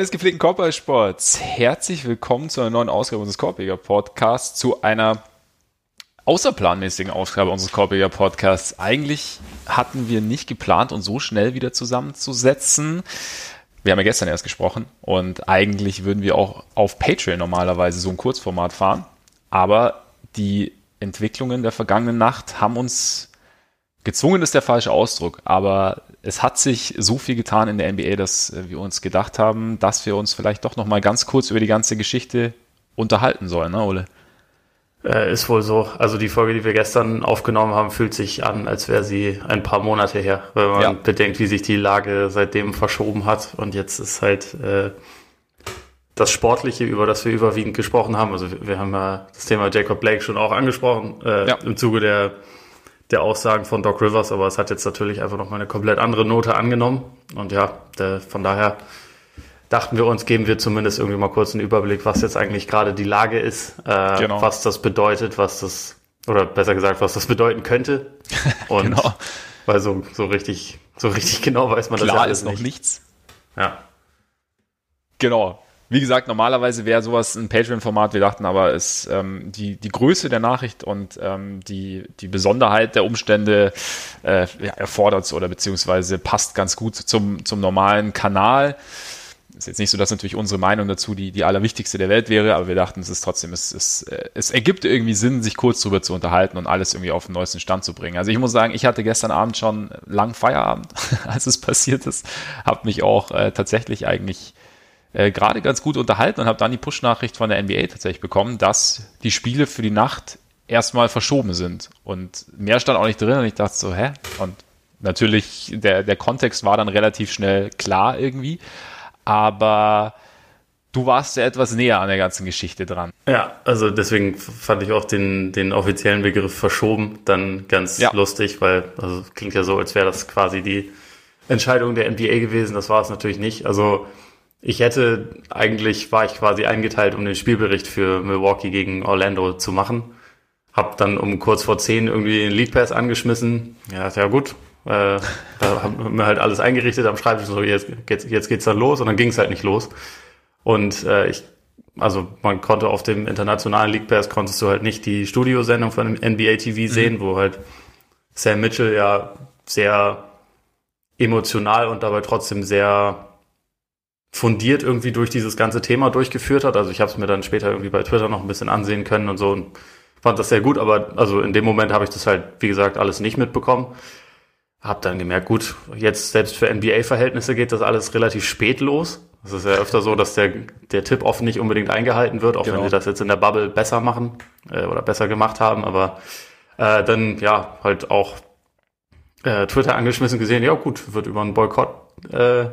Des gepflegten Korbballsports, herzlich willkommen zu einer neuen Ausgabe unseres Korbjäger Podcasts, zu einer außerplanmäßigen Ausgabe unseres Korbjäger Podcasts. Eigentlich hatten wir nicht geplant, uns so schnell wieder zusammenzusetzen. Wir haben ja gestern erst gesprochen und eigentlich würden wir auch auf Patreon normalerweise so ein Kurzformat fahren. Aber die Entwicklungen der vergangenen Nacht haben uns gezwungen ist der falsche Ausdruck, aber es hat sich so viel getan in der NBA, dass wir uns gedacht haben, dass wir uns vielleicht doch noch mal ganz kurz über die ganze Geschichte unterhalten sollen, ne, Ole? Äh, ist wohl so. Also die Folge, die wir gestern aufgenommen haben, fühlt sich an, als wäre sie ein paar Monate her, wenn man ja. bedenkt, wie sich die Lage seitdem verschoben hat. Und jetzt ist halt äh, das Sportliche, über das wir überwiegend gesprochen haben. Also wir haben ja das Thema Jacob Blake schon auch angesprochen äh, ja. im Zuge der der Aussagen von Doc Rivers, aber es hat jetzt natürlich einfach nochmal eine komplett andere Note angenommen. Und ja, der, von daher dachten wir uns, geben wir zumindest irgendwie mal kurz einen Überblick, was jetzt eigentlich gerade die Lage ist, äh, genau. was das bedeutet, was das, oder besser gesagt, was das bedeuten könnte. Und genau. weil so, so richtig, so richtig genau weiß man Klar das ja alles ist noch nicht. nichts. Ja. Genau wie gesagt, normalerweise wäre sowas ein Patreon-Format. Wir dachten aber, es, ähm, die, die Größe der Nachricht und ähm, die, die Besonderheit der Umstände äh, ja, erfordert es oder beziehungsweise passt ganz gut zum, zum normalen Kanal. Ist jetzt nicht so, dass natürlich unsere Meinung dazu die, die allerwichtigste der Welt wäre, aber wir dachten, es ist trotzdem, es, es, äh, es ergibt irgendwie Sinn, sich kurz drüber zu unterhalten und alles irgendwie auf den neuesten Stand zu bringen. Also ich muss sagen, ich hatte gestern Abend schon lang Feierabend, als es passiert ist, habe mich auch äh, tatsächlich eigentlich äh, gerade ganz gut unterhalten und habe dann die Push-Nachricht von der NBA tatsächlich bekommen, dass die Spiele für die Nacht erstmal verschoben sind. Und mehr stand auch nicht drin und ich dachte so, hä? Und natürlich, der, der Kontext war dann relativ schnell klar irgendwie. Aber du warst ja etwas näher an der ganzen Geschichte dran. Ja, also deswegen fand ich auch den, den offiziellen Begriff verschoben dann ganz ja. lustig, weil also klingt ja so, als wäre das quasi die Entscheidung der NBA gewesen. Das war es natürlich nicht. Also ich hätte, eigentlich war ich quasi eingeteilt, um den Spielbericht für Milwaukee gegen Orlando zu machen. Hab dann um kurz vor zehn irgendwie den Lead Pass angeschmissen. Ja, ist ja gut. Äh, da haben wir halt alles eingerichtet am Schreibtisch, so jetzt, jetzt, jetzt geht's dann los und dann ging's halt nicht los. Und äh, ich, also man konnte auf dem internationalen League Pass konntest du halt nicht die Studiosendung von NBA TV mhm. sehen, mhm. wo halt Sam Mitchell ja sehr emotional und dabei trotzdem sehr fundiert irgendwie durch dieses ganze Thema durchgeführt hat. Also ich habe es mir dann später irgendwie bei Twitter noch ein bisschen ansehen können und so und fand das sehr gut, aber also in dem Moment habe ich das halt, wie gesagt, alles nicht mitbekommen. Hab dann gemerkt, gut, jetzt selbst für NBA-Verhältnisse geht das alles relativ spät los. Es ist ja öfter so, dass der, der Tipp oft nicht unbedingt eingehalten wird, auch genau. wenn sie das jetzt in der Bubble besser machen äh, oder besser gemacht haben. Aber äh, dann ja halt auch äh, Twitter angeschmissen gesehen, ja gut, wird über einen Boykott äh,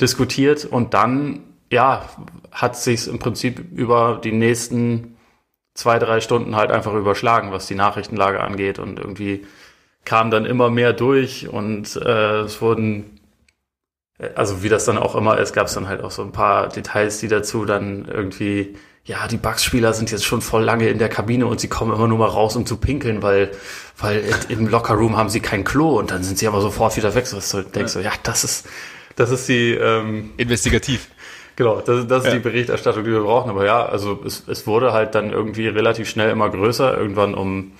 diskutiert und dann, ja, hat sich im Prinzip über die nächsten zwei, drei Stunden halt einfach überschlagen, was die Nachrichtenlage angeht und irgendwie kam dann immer mehr durch und äh, es wurden, also wie das dann auch immer ist, gab es dann halt auch so ein paar Details, die dazu dann irgendwie, ja, die Bugs-Spieler sind jetzt schon voll lange in der Kabine und sie kommen immer nur mal raus, um zu pinkeln, weil, weil im Lockerroom haben sie kein Klo und dann sind sie aber sofort wieder weg. So, denkst du, ja, das ist, das ist die ähm, investigativ. Genau, das, das ist ja. die Berichterstattung, die wir brauchen. Aber ja, also es, es wurde halt dann irgendwie relativ schnell immer größer. Irgendwann um,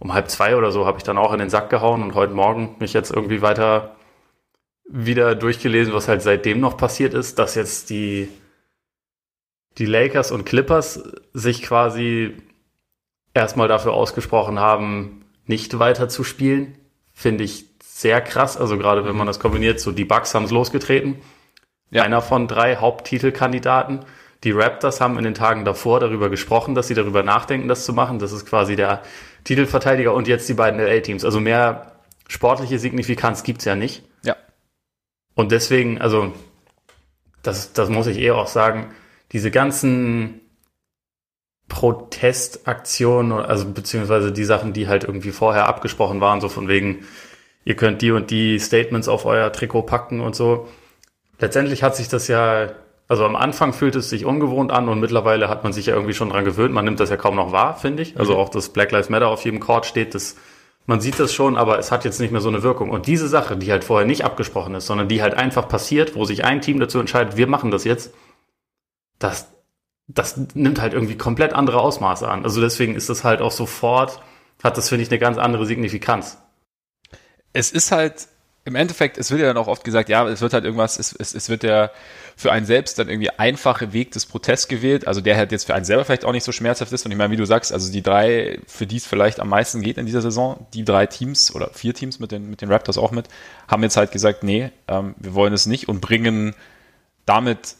um halb zwei oder so habe ich dann auch in den Sack gehauen und heute Morgen mich jetzt irgendwie weiter wieder durchgelesen, was halt seitdem noch passiert ist, dass jetzt die, die Lakers und Clippers sich quasi erstmal dafür ausgesprochen haben, nicht weiter zu spielen. Finde ich sehr krass. Also gerade wenn man das kombiniert, so die Bucks haben es losgetreten. Ja. Einer von drei Haupttitelkandidaten. Die Raptors haben in den Tagen davor darüber gesprochen, dass sie darüber nachdenken, das zu machen. Das ist quasi der Titelverteidiger und jetzt die beiden LA-Teams. Also mehr sportliche Signifikanz gibt's ja nicht. Ja. Und deswegen, also das, das muss ich eher auch sagen, diese ganzen Protestaktionen, also beziehungsweise die Sachen, die halt irgendwie vorher abgesprochen waren, so von wegen, ihr könnt die und die Statements auf euer Trikot packen und so. Letztendlich hat sich das ja, also am Anfang fühlt es sich ungewohnt an und mittlerweile hat man sich ja irgendwie schon dran gewöhnt. Man nimmt das ja kaum noch wahr, finde ich. Also mhm. auch, dass Black Lives Matter auf jedem Court steht, das man sieht das schon, aber es hat jetzt nicht mehr so eine Wirkung. Und diese Sache, die halt vorher nicht abgesprochen ist, sondern die halt einfach passiert, wo sich ein Team dazu entscheidet, wir machen das jetzt, das, das nimmt halt irgendwie komplett andere Ausmaße an. Also deswegen ist das halt auch sofort, hat das, finde ich, eine ganz andere Signifikanz. Es ist halt, im Endeffekt, es wird ja dann auch oft gesagt, ja, es wird halt irgendwas, es, es, es wird der für einen selbst dann irgendwie einfache Weg des Protests gewählt, also der halt jetzt für einen selber vielleicht auch nicht so schmerzhaft ist. Und ich meine, wie du sagst, also die drei, für die es vielleicht am meisten geht in dieser Saison, die drei Teams oder vier Teams mit den, mit den Raptors auch mit, haben jetzt halt gesagt, nee, ähm, wir wollen es nicht und bringen damit,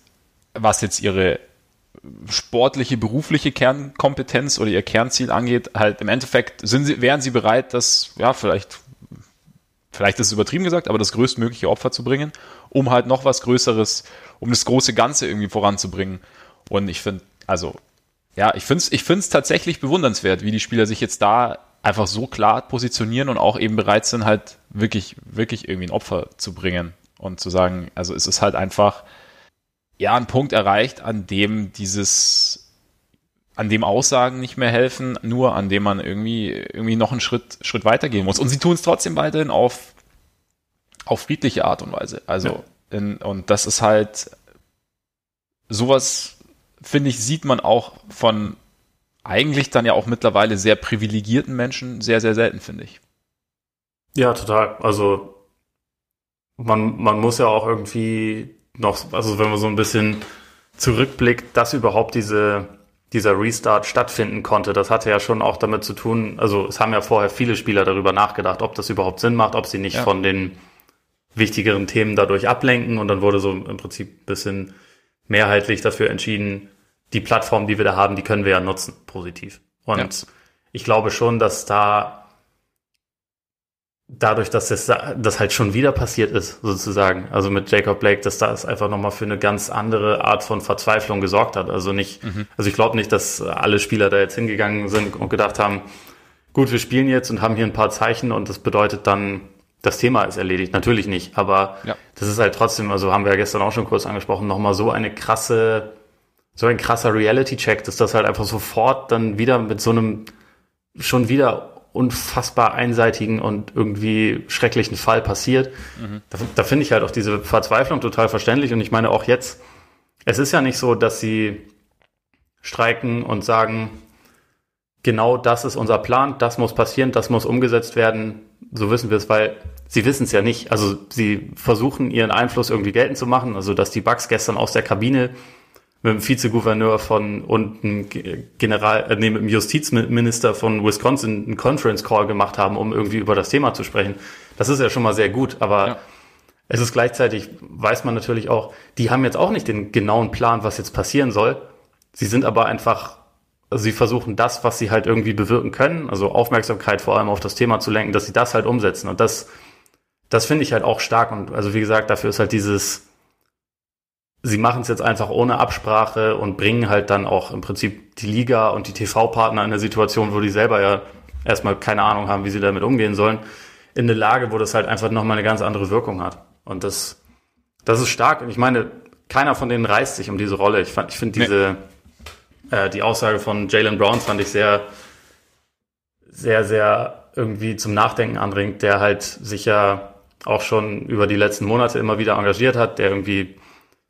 was jetzt ihre sportliche, berufliche Kernkompetenz oder ihr Kernziel angeht, halt im Endeffekt sind sie, wären sie bereit, das ja vielleicht vielleicht ist es übertrieben gesagt, aber das größtmögliche Opfer zu bringen, um halt noch was Größeres, um das große Ganze irgendwie voranzubringen. Und ich finde, also, ja, ich finde es ich find's tatsächlich bewundernswert, wie die Spieler sich jetzt da einfach so klar positionieren und auch eben bereit sind, halt wirklich, wirklich irgendwie ein Opfer zu bringen und zu sagen, also es ist halt einfach, ja, ein Punkt erreicht, an dem dieses an dem Aussagen nicht mehr helfen, nur an dem man irgendwie, irgendwie noch einen Schritt, Schritt weitergehen muss. Und sie tun es trotzdem weiterhin auf, auf friedliche Art und Weise. Also, ja. in, und das ist halt sowas, finde ich, sieht man auch von eigentlich dann ja auch mittlerweile sehr privilegierten Menschen sehr, sehr selten, finde ich. Ja, total. Also, man, man muss ja auch irgendwie noch, also wenn man so ein bisschen zurückblickt, dass überhaupt diese, dieser Restart stattfinden konnte. Das hatte ja schon auch damit zu tun, also es haben ja vorher viele Spieler darüber nachgedacht, ob das überhaupt Sinn macht, ob sie nicht ja. von den wichtigeren Themen dadurch ablenken und dann wurde so im Prinzip ein bisschen mehrheitlich dafür entschieden, die Plattform, die wir da haben, die können wir ja nutzen, positiv. Und ja. ich glaube schon, dass da dadurch, dass das, das halt schon wieder passiert ist, sozusagen, also mit Jacob Blake, dass das einfach nochmal für eine ganz andere Art von Verzweiflung gesorgt hat. Also nicht, mhm. also ich glaube nicht, dass alle Spieler da jetzt hingegangen sind und gedacht haben, gut, wir spielen jetzt und haben hier ein paar Zeichen und das bedeutet dann, das Thema ist erledigt. Natürlich nicht, aber ja. das ist halt trotzdem, also haben wir ja gestern auch schon kurz angesprochen, nochmal so eine krasse, so ein krasser Reality-Check, dass das halt einfach sofort dann wieder mit so einem schon wieder unfassbar einseitigen und irgendwie schrecklichen Fall passiert. Mhm. Da, da finde ich halt auch diese Verzweiflung total verständlich. Und ich meine auch jetzt, es ist ja nicht so, dass sie streiken und sagen, genau das ist unser Plan, das muss passieren, das muss umgesetzt werden. So wissen wir es, weil sie wissen es ja nicht. Also sie versuchen ihren Einfluss irgendwie geltend zu machen. Also dass die Bugs gestern aus der Kabine mit dem Vizegouverneur von und einem General, äh, nee, mit dem Justizminister von Wisconsin einen Conference Call gemacht haben, um irgendwie über das Thema zu sprechen. Das ist ja schon mal sehr gut, aber ja. es ist gleichzeitig, weiß man natürlich auch, die haben jetzt auch nicht den genauen Plan, was jetzt passieren soll. Sie sind aber einfach, also sie versuchen das, was sie halt irgendwie bewirken können, also Aufmerksamkeit vor allem auf das Thema zu lenken, dass sie das halt umsetzen. Und das, das finde ich halt auch stark. Und also wie gesagt, dafür ist halt dieses, sie machen es jetzt einfach ohne Absprache und bringen halt dann auch im Prinzip die Liga und die TV-Partner in eine Situation, wo die selber ja erstmal keine Ahnung haben, wie sie damit umgehen sollen, in eine Lage, wo das halt einfach nochmal eine ganz andere Wirkung hat. Und das, das ist stark. Und ich meine, keiner von denen reißt sich um diese Rolle. Ich, fand, ich finde diese, nee. äh, die Aussage von Jalen Brown fand ich sehr, sehr, sehr irgendwie zum Nachdenken anringt, der halt sich ja auch schon über die letzten Monate immer wieder engagiert hat, der irgendwie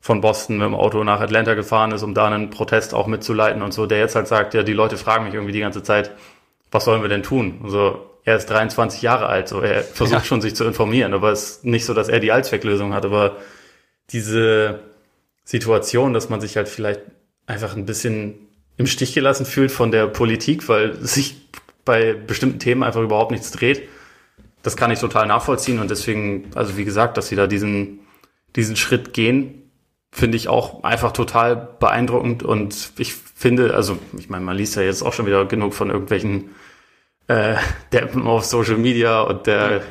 von Boston mit dem Auto nach Atlanta gefahren ist, um da einen Protest auch mitzuleiten und so, der jetzt halt sagt, ja, die Leute fragen mich irgendwie die ganze Zeit, was sollen wir denn tun? Also, er ist 23 Jahre alt, so er versucht ja. schon sich zu informieren, aber es ist nicht so, dass er die Allzwecklösung hat, aber diese Situation, dass man sich halt vielleicht einfach ein bisschen im Stich gelassen fühlt von der Politik, weil sich bei bestimmten Themen einfach überhaupt nichts dreht, das kann ich total nachvollziehen und deswegen, also wie gesagt, dass sie da diesen, diesen Schritt gehen, finde ich auch einfach total beeindruckend und ich finde, also ich meine, man liest ja jetzt auch schon wieder genug von irgendwelchen äh, Deppen auf Social Media und der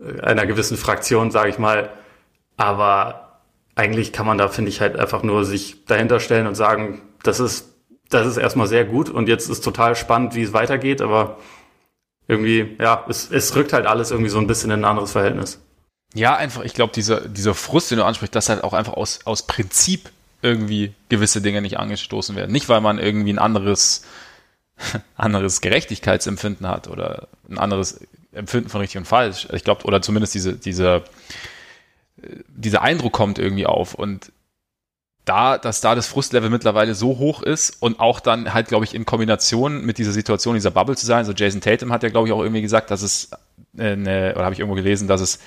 äh, einer gewissen Fraktion, sage ich mal, aber eigentlich kann man da, finde ich, halt einfach nur sich dahinter stellen und sagen, das ist, das ist erstmal sehr gut und jetzt ist total spannend, wie es weitergeht, aber irgendwie, ja, es, es rückt halt alles irgendwie so ein bisschen in ein anderes Verhältnis. Ja, einfach, ich glaube, dieser, dieser Frust, den du ansprichst, dass halt auch einfach aus, aus Prinzip irgendwie gewisse Dinge nicht angestoßen werden. Nicht, weil man irgendwie ein anderes, anderes Gerechtigkeitsempfinden hat oder ein anderes Empfinden von richtig und falsch. Ich glaube, oder zumindest diese, diese, dieser Eindruck kommt irgendwie auf und da, dass da das Frustlevel mittlerweile so hoch ist und auch dann halt, glaube ich, in Kombination mit dieser Situation, dieser Bubble zu sein. So Jason Tatum hat ja, glaube ich, auch irgendwie gesagt, dass es eine, oder habe ich irgendwo gelesen, dass es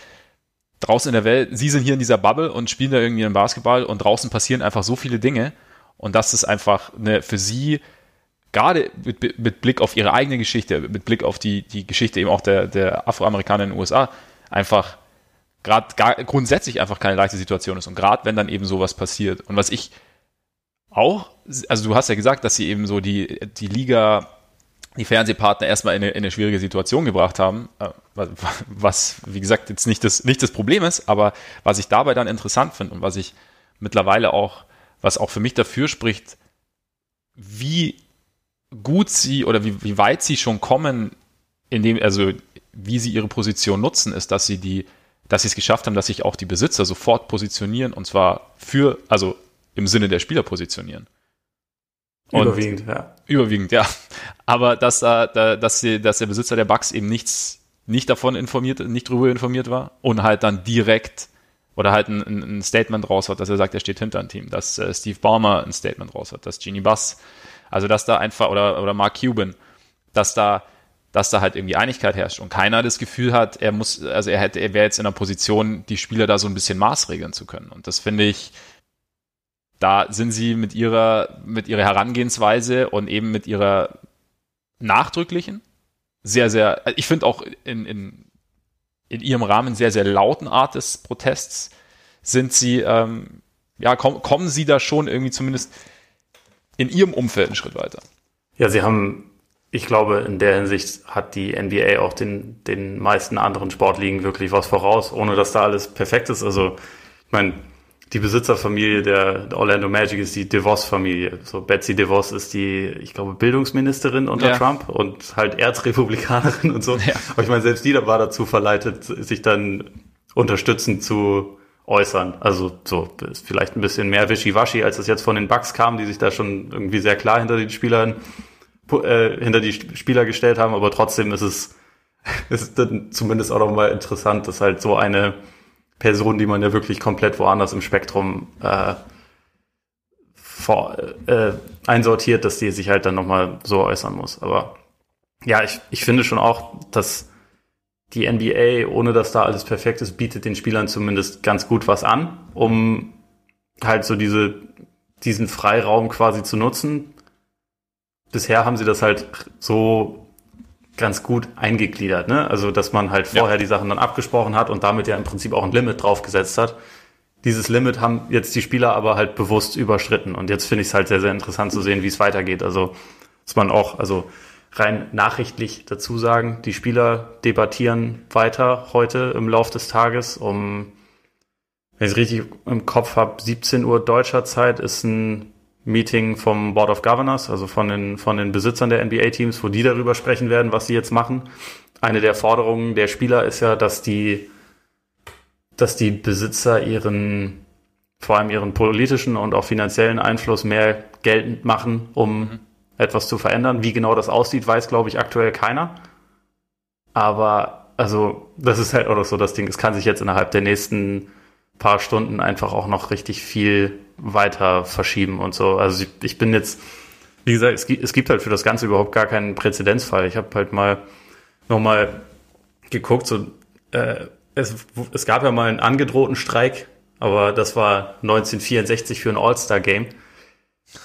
draußen in der Welt, sie sind hier in dieser Bubble und spielen da irgendwie einen Basketball und draußen passieren einfach so viele Dinge und das ist einfach eine für sie gerade mit, mit Blick auf ihre eigene Geschichte, mit Blick auf die, die Geschichte eben auch der, der Afroamerikaner in den USA, einfach gerade grundsätzlich einfach keine leichte Situation ist. Und gerade wenn dann eben sowas passiert. Und was ich auch, also du hast ja gesagt, dass sie eben so die, die Liga, die Fernsehpartner erstmal in eine, in eine schwierige Situation gebracht haben, äh, was, wie gesagt, jetzt nicht das, nicht das Problem ist, aber was ich dabei dann interessant finde und was ich mittlerweile auch, was auch für mich dafür spricht, wie gut sie oder wie, wie weit sie schon kommen, indem, also wie sie ihre Position nutzen, ist, dass sie die, dass sie es geschafft haben, dass sich auch die Besitzer sofort positionieren und zwar für, also im Sinne der Spieler positionieren. Und überwiegend, ja. Überwiegend, ja. Aber dass, da, dass, sie, dass der Besitzer der Bugs eben nichts, nicht davon informiert, nicht darüber informiert war und halt dann direkt oder halt ein, ein Statement raus hat, dass er sagt, er steht hinter ein Team, dass äh, Steve Ballmer ein Statement raus hat, dass Genie Bass also dass da einfach, oder, oder Mark Cuban, dass da, dass da halt irgendwie Einigkeit herrscht und keiner das Gefühl hat, er muss, also er hätte, er wäre jetzt in der Position, die Spieler da so ein bisschen maßregeln zu können. Und das finde ich, da sind sie mit ihrer, mit ihrer Herangehensweise und eben mit ihrer nachdrücklichen, sehr, sehr, ich finde auch in, in, in ihrem Rahmen sehr, sehr lauten Art des Protests sind sie, ähm, ja, komm, kommen sie da schon irgendwie zumindest in ihrem Umfeld einen Schritt weiter. Ja, sie haben, ich glaube, in der Hinsicht hat die NBA auch den, den meisten anderen Sportligen wirklich was voraus, ohne dass da alles perfekt ist. Also, ich meine, die Besitzerfamilie der Orlando Magic ist die DeVos-Familie. So Betsy DeVos ist die, ich glaube, Bildungsministerin unter ja. Trump und halt Erzrepublikanerin und so. Ja. Aber ich meine, selbst die da war dazu verleitet, sich dann unterstützend zu äußern. Also so ist vielleicht ein bisschen mehr wischiwaschi, als es jetzt von den Bucks kam, die sich da schon irgendwie sehr klar hinter den Spielern äh, hinter die Spieler gestellt haben, aber trotzdem ist es ist dann zumindest auch noch mal interessant, dass halt so eine Person, die man ja wirklich komplett woanders im Spektrum äh, vor, äh, einsortiert, dass die sich halt dann noch mal so äußern muss. Aber ja, ich, ich finde schon auch, dass die NBA, ohne dass da alles perfekt ist, bietet den Spielern zumindest ganz gut was an, um halt so diese, diesen Freiraum quasi zu nutzen. Bisher haben sie das halt so ganz gut eingegliedert, ne? Also, dass man halt vorher ja. die Sachen dann abgesprochen hat und damit ja im Prinzip auch ein Limit draufgesetzt hat. Dieses Limit haben jetzt die Spieler aber halt bewusst überschritten. Und jetzt finde ich es halt sehr, sehr interessant zu sehen, wie es weitergeht. Also, dass man auch, also rein nachrichtlich dazu sagen, die Spieler debattieren weiter heute im Lauf des Tages um, wenn ich es richtig im Kopf habe, 17 Uhr deutscher Zeit ist ein Meeting vom Board of Governors, also von den, von den Besitzern der NBA-Teams, wo die darüber sprechen werden, was sie jetzt machen. Eine der Forderungen der Spieler ist ja, dass die, dass die Besitzer ihren, vor allem ihren politischen und auch finanziellen Einfluss mehr geltend machen, um mhm etwas zu verändern. Wie genau das aussieht, weiß, glaube ich, aktuell keiner. Aber, also, das ist halt auch so das Ding. Es kann sich jetzt innerhalb der nächsten paar Stunden einfach auch noch richtig viel weiter verschieben und so. Also, ich, ich bin jetzt, wie gesagt, es gibt, es gibt halt für das Ganze überhaupt gar keinen Präzedenzfall. Ich habe halt mal nochmal geguckt, so, äh, es, es gab ja mal einen angedrohten Streik, aber das war 1964 für ein All-Star-Game.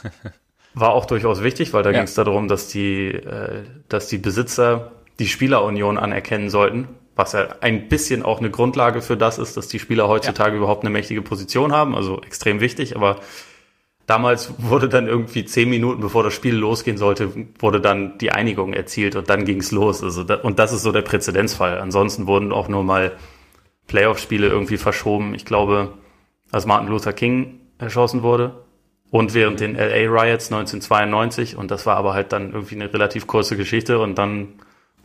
War auch durchaus wichtig, weil da ja. ging es darum, dass die, äh, dass die Besitzer die Spielerunion anerkennen sollten, was ja ein bisschen auch eine Grundlage für das ist, dass die Spieler heutzutage ja. überhaupt eine mächtige Position haben, also extrem wichtig, aber damals wurde dann irgendwie zehn Minuten bevor das Spiel losgehen sollte, wurde dann die Einigung erzielt und dann ging's los. Also da, und das ist so der Präzedenzfall. Ansonsten wurden auch nur mal Playoff-Spiele irgendwie verschoben. Ich glaube, als Martin Luther King erschossen wurde, und während den LA Riots 1992 und das war aber halt dann irgendwie eine relativ kurze Geschichte und dann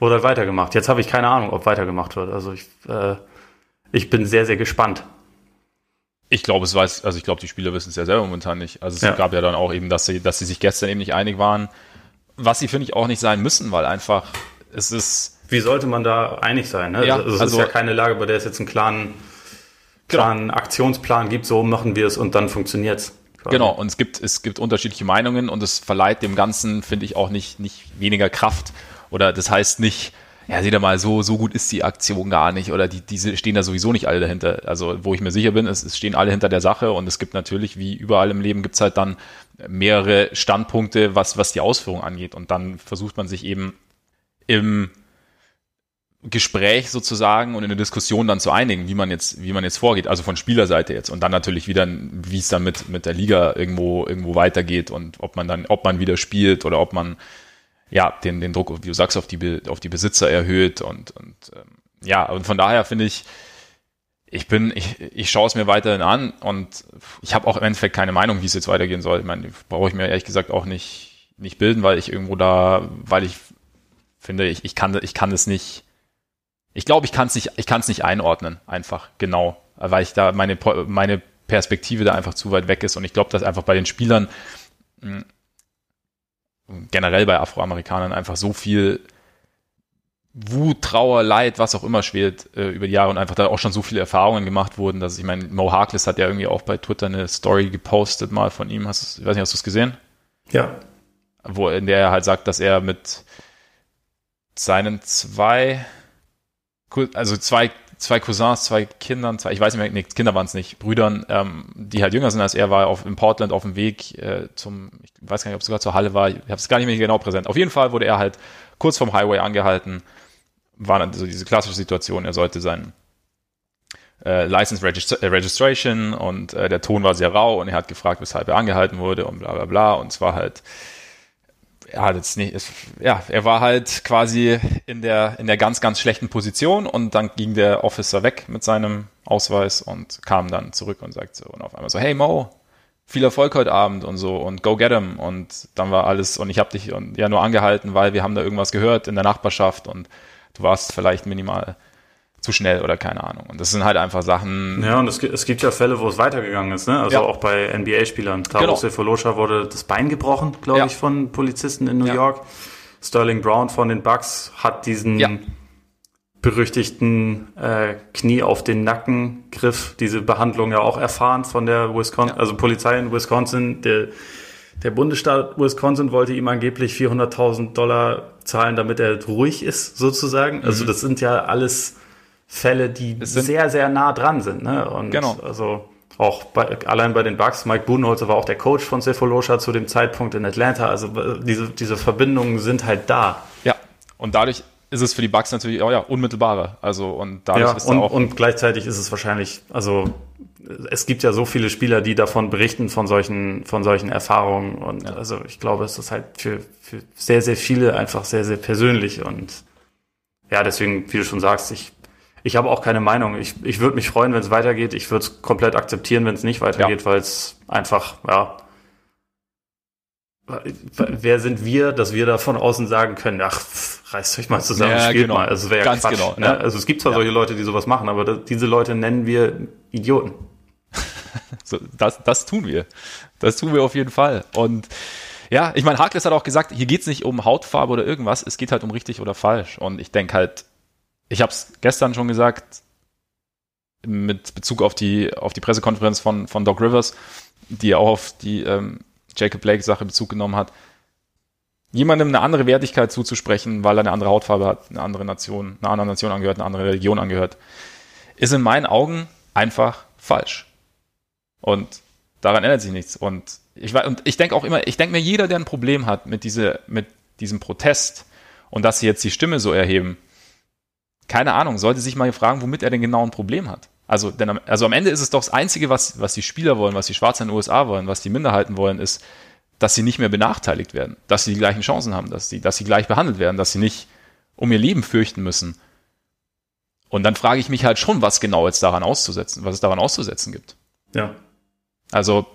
wurde halt weitergemacht. Jetzt habe ich keine Ahnung, ob weitergemacht wird. Also ich, äh, ich bin sehr, sehr gespannt. Ich glaube, es weiß, also ich glaube, die Spieler wissen es ja selber momentan nicht. Also es ja. gab ja dann auch eben, dass sie, dass sie sich gestern eben nicht einig waren. was sie, finde ich, auch nicht sein müssen, weil einfach es ist. Wie sollte man da einig sein? Ne? Ja, also, es also, ist ja keine Lage, bei der es jetzt einen klaren, klaren genau. Aktionsplan gibt, so machen wir es und dann funktioniert es. Genau, und es gibt, es gibt unterschiedliche Meinungen und es verleiht dem Ganzen, finde ich, auch nicht, nicht weniger Kraft. Oder das heißt nicht, ja, seht ihr mal, so, so gut ist die Aktion gar nicht oder die, diese stehen da sowieso nicht alle dahinter. Also, wo ich mir sicher bin, es, es stehen alle hinter der Sache und es gibt natürlich, wie überall im Leben, gibt's halt dann mehrere Standpunkte, was, was die Ausführung angeht. Und dann versucht man sich eben im Gespräch sozusagen und in der Diskussion dann zu einigen, wie man jetzt, wie man jetzt vorgeht, also von Spielerseite jetzt und dann natürlich wieder, wie es dann mit, mit der Liga irgendwo, irgendwo weitergeht und ob man dann, ob man wieder spielt oder ob man, ja, den, den Druck, wie du sagst, auf die, auf die Besitzer erhöht und, und, ähm, ja, und von daher finde ich, ich bin, ich, ich schaue es mir weiterhin an und ich habe auch im Endeffekt keine Meinung, wie es jetzt weitergehen soll. Ich meine, brauche ich mir ehrlich gesagt auch nicht, nicht bilden, weil ich irgendwo da, weil ich finde, ich, ich kann, ich kann es nicht, ich glaube, ich kann es nicht, ich kann es nicht einordnen, einfach genau, weil ich da meine meine Perspektive da einfach zu weit weg ist und ich glaube, dass einfach bei den Spielern hm, generell bei Afroamerikanern einfach so viel Wut, Trauer, Leid, was auch immer schwelt äh, über die Jahre und einfach da auch schon so viele Erfahrungen gemacht wurden, dass ich meine, Mo Harkless hat ja irgendwie auch bei Twitter eine Story gepostet mal von ihm. Hast du, ich weiß nicht, hast du es gesehen? Ja. Wo in der er halt sagt, dass er mit seinen zwei also zwei, zwei Cousins, zwei Kindern, zwei, ich weiß nicht mehr, nee, Kinder waren es nicht, Brüdern, ähm, die halt jünger sind als er, war auf, in Portland auf dem Weg äh, zum, ich weiß gar nicht, ob es sogar zur Halle war, ich habe es gar nicht mehr genau präsent. Auf jeden Fall wurde er halt kurz vom Highway angehalten, war dann so diese klassische Situation, er sollte sein äh, License Regist äh, Registration und äh, der Ton war sehr rau und er hat gefragt, weshalb er angehalten wurde und bla bla bla und es war halt hat jetzt nicht, es, ja, er war halt quasi in der, in der ganz, ganz schlechten Position und dann ging der Officer weg mit seinem Ausweis und kam dann zurück und sagte so, und auf einmal so, hey Mo, viel Erfolg heute Abend und so und go get him. Und dann war alles und ich habe dich ja nur angehalten, weil wir haben da irgendwas gehört in der Nachbarschaft und du warst vielleicht minimal zu schnell oder keine Ahnung. Und das sind halt einfach Sachen. Ja, und es, es gibt ja Fälle, wo es weitergegangen ist, ne? Also ja. auch bei NBA-Spielern. Taro genau. Folosha wurde das Bein gebrochen, glaube ja. ich, von Polizisten in New ja. York. Sterling Brown von den Bucks hat diesen berüchtigten äh, Knie auf den Nacken Griff, diese Behandlung ja auch erfahren von der Wisconsin, also Polizei in Wisconsin. Der, der Bundesstaat Wisconsin wollte ihm angeblich 400.000 Dollar zahlen, damit er ruhig ist, sozusagen. Also mhm. das sind ja alles Fälle, die sehr, sehr nah dran sind. Ne? Und genau. also auch bei, allein bei den Bucks, Mike Budenholzer war auch der Coach von Cephalosha zu dem Zeitpunkt in Atlanta. Also äh, diese, diese Verbindungen sind halt da. Ja, und dadurch ist es für die Bucks natürlich auch ja, unmittelbarer. Also und dadurch ja, ist und, auch und gleichzeitig ist es wahrscheinlich, also es gibt ja so viele Spieler, die davon berichten von solchen von solchen Erfahrungen und ja. also ich glaube, es ist halt für, für sehr sehr viele einfach sehr sehr persönlich und ja deswegen, wie du schon sagst, ich ich habe auch keine Meinung. Ich, ich würde mich freuen, wenn es weitergeht. Ich würde es komplett akzeptieren, wenn es nicht weitergeht, ja. weil es einfach, ja. Wer sind wir, dass wir da von außen sagen können, ach, reißt euch mal zusammen, ja, spielt genau. mal. Also wäre ja Quatsch. Genau, ne? Also es gibt zwar ja. solche Leute, die sowas machen, aber das, diese Leute nennen wir Idioten. so, das, das tun wir. Das tun wir auf jeden Fall. Und ja, ich meine, Harkless hat auch gesagt, hier geht es nicht um Hautfarbe oder irgendwas, es geht halt um richtig oder falsch. Und ich denke halt, ich habe es gestern schon gesagt, mit Bezug auf die, auf die Pressekonferenz von, von Doc Rivers, die auch auf die ähm, Jacob Blake-Sache Bezug genommen hat, jemandem eine andere Wertigkeit zuzusprechen, weil er eine andere Hautfarbe hat, eine andere Nation, eine andere Nation angehört, eine andere Religion angehört, ist in meinen Augen einfach falsch. Und daran ändert sich nichts. Und ich, und ich denke auch immer, ich denke mir, jeder, der ein Problem hat mit, diese, mit diesem Protest und dass sie jetzt die Stimme so erheben, keine Ahnung, sollte sich mal fragen, womit er denn genau ein Problem hat. Also, denn am, also am Ende ist es doch das Einzige, was, was die Spieler wollen, was die Schwarzen in den USA wollen, was die Minderheiten wollen, ist, dass sie nicht mehr benachteiligt werden, dass sie die gleichen Chancen haben, dass sie, dass sie gleich behandelt werden, dass sie nicht um ihr Leben fürchten müssen. Und dann frage ich mich halt schon, was genau jetzt daran auszusetzen, was es daran auszusetzen gibt. Ja. Also,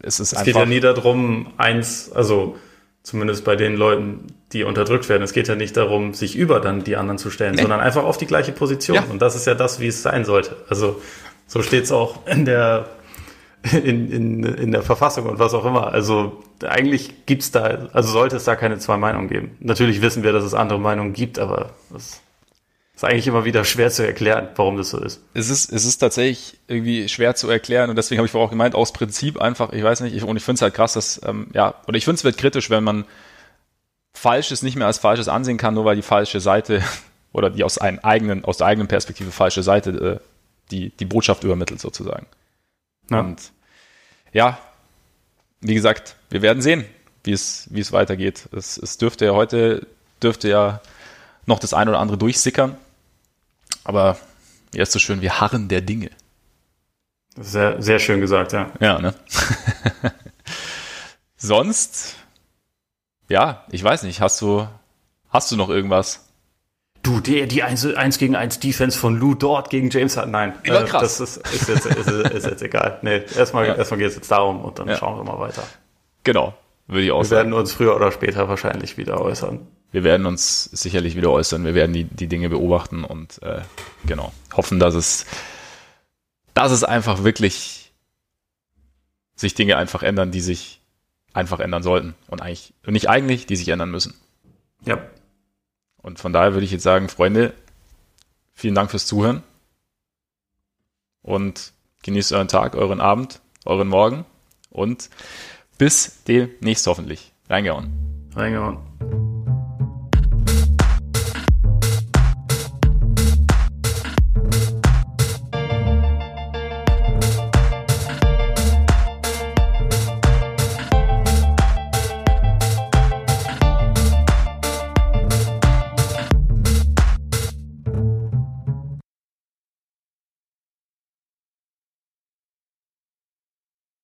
es ist es einfach. Es geht ja nie darum, eins, also Zumindest bei den Leuten, die unterdrückt werden. Es geht ja nicht darum, sich über dann die anderen zu stellen, nee. sondern einfach auf die gleiche Position. Ja. Und das ist ja das, wie es sein sollte. Also so steht es auch in der in, in, in der Verfassung und was auch immer. Also eigentlich gibt's da, also sollte es da keine zwei Meinungen geben. Natürlich wissen wir, dass es andere Meinungen gibt, aber das ist eigentlich immer wieder schwer zu erklären, warum das so ist. Es ist, es ist tatsächlich irgendwie schwer zu erklären und deswegen habe ich vorher auch gemeint, aus Prinzip einfach, ich weiß nicht, ich, und ich finde es halt krass, dass, ähm, ja, oder ich finde es wird kritisch, wenn man Falsches nicht mehr als Falsches ansehen kann, nur weil die falsche Seite oder die aus einem eigenen, aus der eigenen Perspektive falsche Seite äh, die, die Botschaft übermittelt sozusagen. Ja. Und ja, wie gesagt, wir werden sehen, wie es, wie es weitergeht. Es, es dürfte ja heute, dürfte ja noch das ein oder andere durchsickern. Aber wie ist so schön, wir harren der Dinge. Sehr, sehr schön gesagt, ja. Ja, ne? Sonst, ja, ich weiß nicht, hast du, hast du noch irgendwas? Du, die, die 1, 1 gegen 1 Defense von Lou dort gegen James Harden. Nein, äh, krass. das ist, ist, jetzt, ist, ist jetzt egal. Nee, erstmal, ja. erstmal geht es jetzt darum und dann ja. schauen wir mal weiter. Genau, würde ich auch wir sagen. Wir werden uns früher oder später wahrscheinlich wieder äußern. Wir werden uns sicherlich wieder äußern. Wir werden die, die Dinge beobachten und äh, genau hoffen, dass es, dass es einfach wirklich sich Dinge einfach ändern, die sich einfach ändern sollten und eigentlich und nicht eigentlich, die sich ändern müssen. Ja. Und von daher würde ich jetzt sagen, Freunde, vielen Dank fürs Zuhören und genießt euren Tag, euren Abend, euren Morgen und bis demnächst hoffentlich. Reingehauen. Reingehauen.